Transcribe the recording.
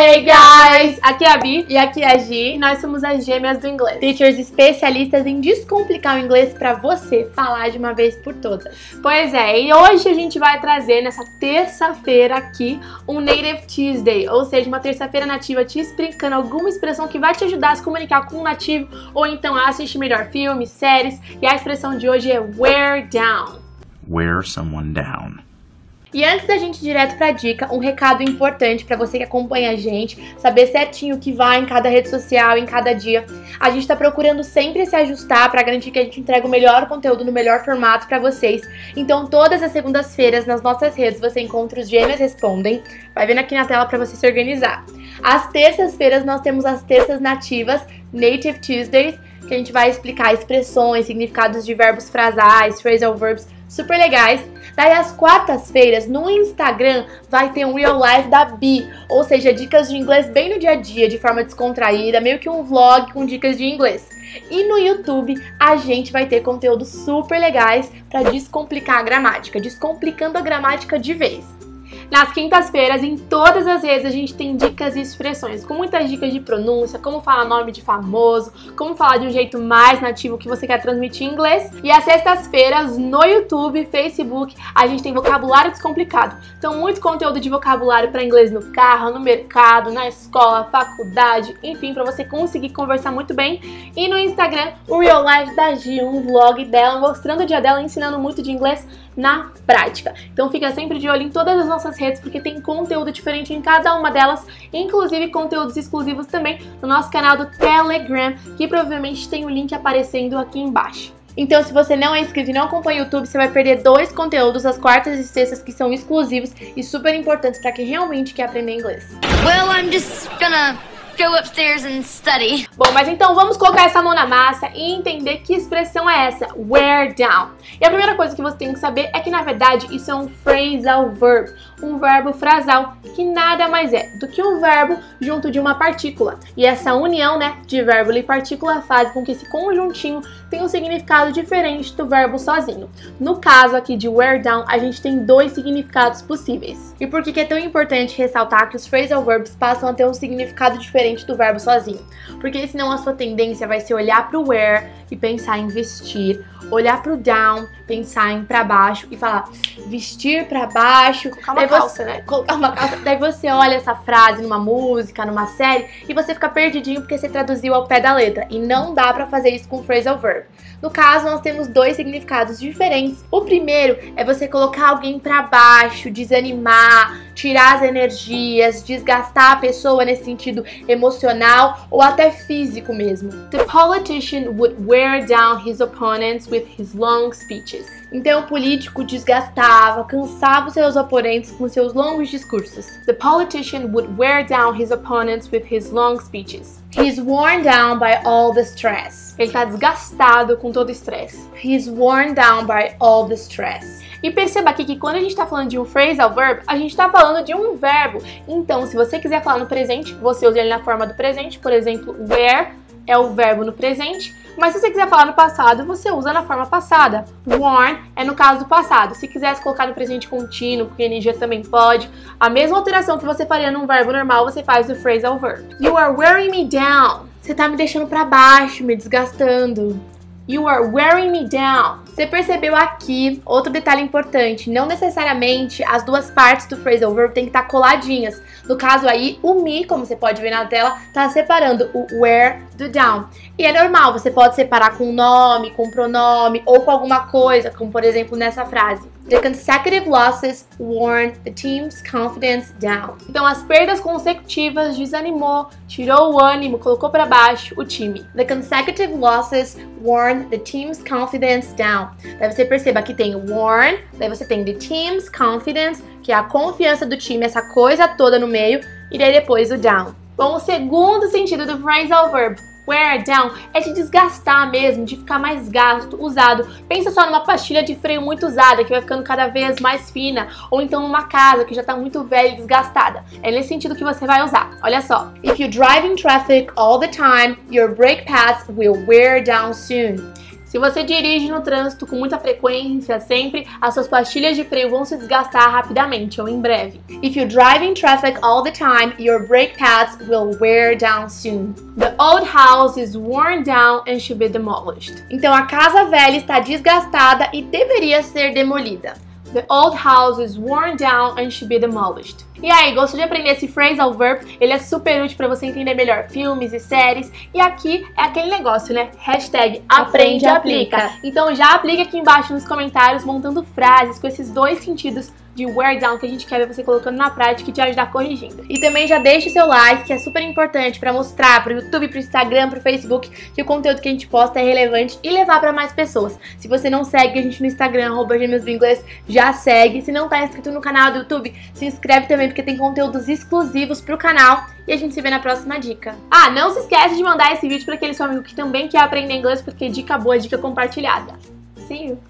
Hey guys! Aqui é a Bi e aqui é a Gi e nós somos as gêmeas do inglês. Teachers especialistas em descomplicar o inglês para você falar de uma vez por todas. Pois é, e hoje a gente vai trazer nessa terça-feira aqui um Native Tuesday, ou seja, uma terça-feira nativa te explicando alguma expressão que vai te ajudar a se comunicar com um nativo ou então a assistir melhor filmes, séries. E a expressão de hoje é wear down. Wear someone down. E antes da gente ir direto pra dica, um recado importante para você que acompanha a gente, saber certinho o que vai em cada rede social, em cada dia. A gente tá procurando sempre se ajustar para garantir que a gente entrega o melhor conteúdo no melhor formato para vocês. Então, todas as segundas-feiras nas nossas redes você encontra os Gêmeas Respondem. Vai vendo aqui na tela para você se organizar. Às terças-feiras nós temos as terças nativas, Native Tuesdays, que a gente vai explicar expressões, significados de verbos frasais, phrasal verbs super legais. Daí às quartas-feiras no Instagram vai ter um real life da Bi, ou seja, dicas de inglês bem no dia a dia, de forma descontraída, meio que um vlog com dicas de inglês. E no YouTube a gente vai ter conteúdos super legais para descomplicar a gramática, descomplicando a gramática de vez. Nas quintas-feiras, em todas as redes, a gente tem dicas e expressões, com muitas dicas de pronúncia, como falar nome de famoso, como falar de um jeito mais nativo que você quer transmitir em inglês. E às sextas-feiras, no YouTube, Facebook, a gente tem vocabulário descomplicado. Então, muito conteúdo de vocabulário para inglês no carro, no mercado, na escola, faculdade, enfim, para você conseguir conversar muito bem. E no Instagram, o Real Life da Gi, um vlog dela, mostrando o dia dela, ensinando muito de inglês na prática. Então fica sempre de olho em todas as nossas redes porque tem conteúdo diferente em cada uma delas, inclusive conteúdos exclusivos também no nosso canal do Telegram, que provavelmente tem o link aparecendo aqui embaixo. Então, se você não é inscrito e não acompanha o YouTube, você vai perder dois conteúdos às quartas e sextas que são exclusivos e super importantes para quem realmente quer aprender inglês. Well, I'm just gonna go upstairs and study. Bom, mas então vamos colocar essa mão na massa e entender que expressão é essa, wear down. E a primeira coisa que você tem que saber é que na verdade isso é um phrasal verb, um verbo frasal, que nada mais é do que um verbo junto de uma partícula. E essa união, né, de verbo e partícula faz com que esse conjuntinho tenha um significado diferente do verbo sozinho. No caso aqui de wear down, a gente tem dois significados possíveis. E por que é tão importante ressaltar que os phrasal verbs passam a ter um significado diferente diferente do verbo sozinho. Porque senão a sua tendência vai ser olhar para o wear e pensar em vestir, olhar para o down, pensar em para baixo e falar vestir para baixo. Colocar uma calça, você, né? Colocar uma calça. Daí você olha essa frase numa música, numa série e você fica perdidinho porque você traduziu ao pé da letra. E não dá para fazer isso com phrasal verb. No caso, nós temos dois significados diferentes. O primeiro é você colocar alguém para baixo, desanimar, tirar as energias, desgastar a pessoa nesse sentido emocional ou até físico mesmo. The politician would wear down his opponents with his long speeches. Então, o político desgastava, cansava os seus oponentes com seus longos discursos. The politician would wear down his opponents with his long speeches. He's worn down by all the stress. Ele está desgastado com todo o estresse. He's worn down by all the stress. E perceba aqui que quando a gente está falando de um phrasal verb, a gente está falando de um verbo. Então, se você quiser falar no presente, você usa ele na forma do presente, por exemplo, wear é o verbo no presente, mas se você quiser falar no passado, você usa na forma passada. Worn é no caso do passado. Se quisesse colocar no presente contínuo, com energia também pode. A mesma alteração que você faria num verbo normal, você faz no phrasal verb. You are wearing me down. Você tá me deixando para baixo, me desgastando. You are wearing me down. Você percebeu aqui outro detalhe importante: não necessariamente as duas partes do phrasal verb têm que estar coladinhas. No caso aí, o me, como você pode ver na tela, está separando o where do down. E é normal, você pode separar com nome, com pronome ou com alguma coisa, como por exemplo nessa frase. The consecutive losses worn the team's confidence down. Então, as perdas consecutivas desanimou, tirou o ânimo, colocou para baixo o time. The consecutive losses worn the team's confidence down. Daí você perceba que tem worn, daí você tem the team's confidence, que é a confiança do time, essa coisa toda no meio, e daí depois o down. Bom, o segundo sentido do phrasal verb wear down é de desgastar mesmo, de ficar mais gasto, usado. Pensa só numa pastilha de freio muito usada, que vai ficando cada vez mais fina, ou então numa casa que já está muito velha e desgastada. É nesse sentido que você vai usar. Olha só. If you drive in traffic all the time, your brake pads will wear down soon. Se você dirige no trânsito com muita frequência, sempre, as suas pastilhas de freio vão se desgastar rapidamente ou em breve. If you drive in traffic all the time, your brake pads will wear down soon. The old house is worn down and should be demolished. Então a casa velha está desgastada e deveria ser demolida. The old house is worn down and should be demolished. E aí, gostou de aprender esse phrasal verb? Ele é super útil para você entender melhor filmes e séries. E aqui é aquele negócio, né? Hashtag aprende e aplica. Então já aplica aqui embaixo nos comentários montando frases com esses dois sentidos de wear down que a gente quer ver você colocando na prática e te ajudar corrigindo. E também já deixa o seu like, que é super importante para mostrar pro YouTube, pro Instagram, pro Facebook que o conteúdo que a gente posta é relevante e levar para mais pessoas. Se você não segue a gente no Instagram, arroba Inglês, já segue. Se não tá inscrito no canal do YouTube, se inscreve também porque tem conteúdos exclusivos pro canal e a gente se vê na próxima dica. Ah, não se esquece de mandar esse vídeo para aquele seu amigo que também quer aprender inglês, porque dica boa dica compartilhada. See you!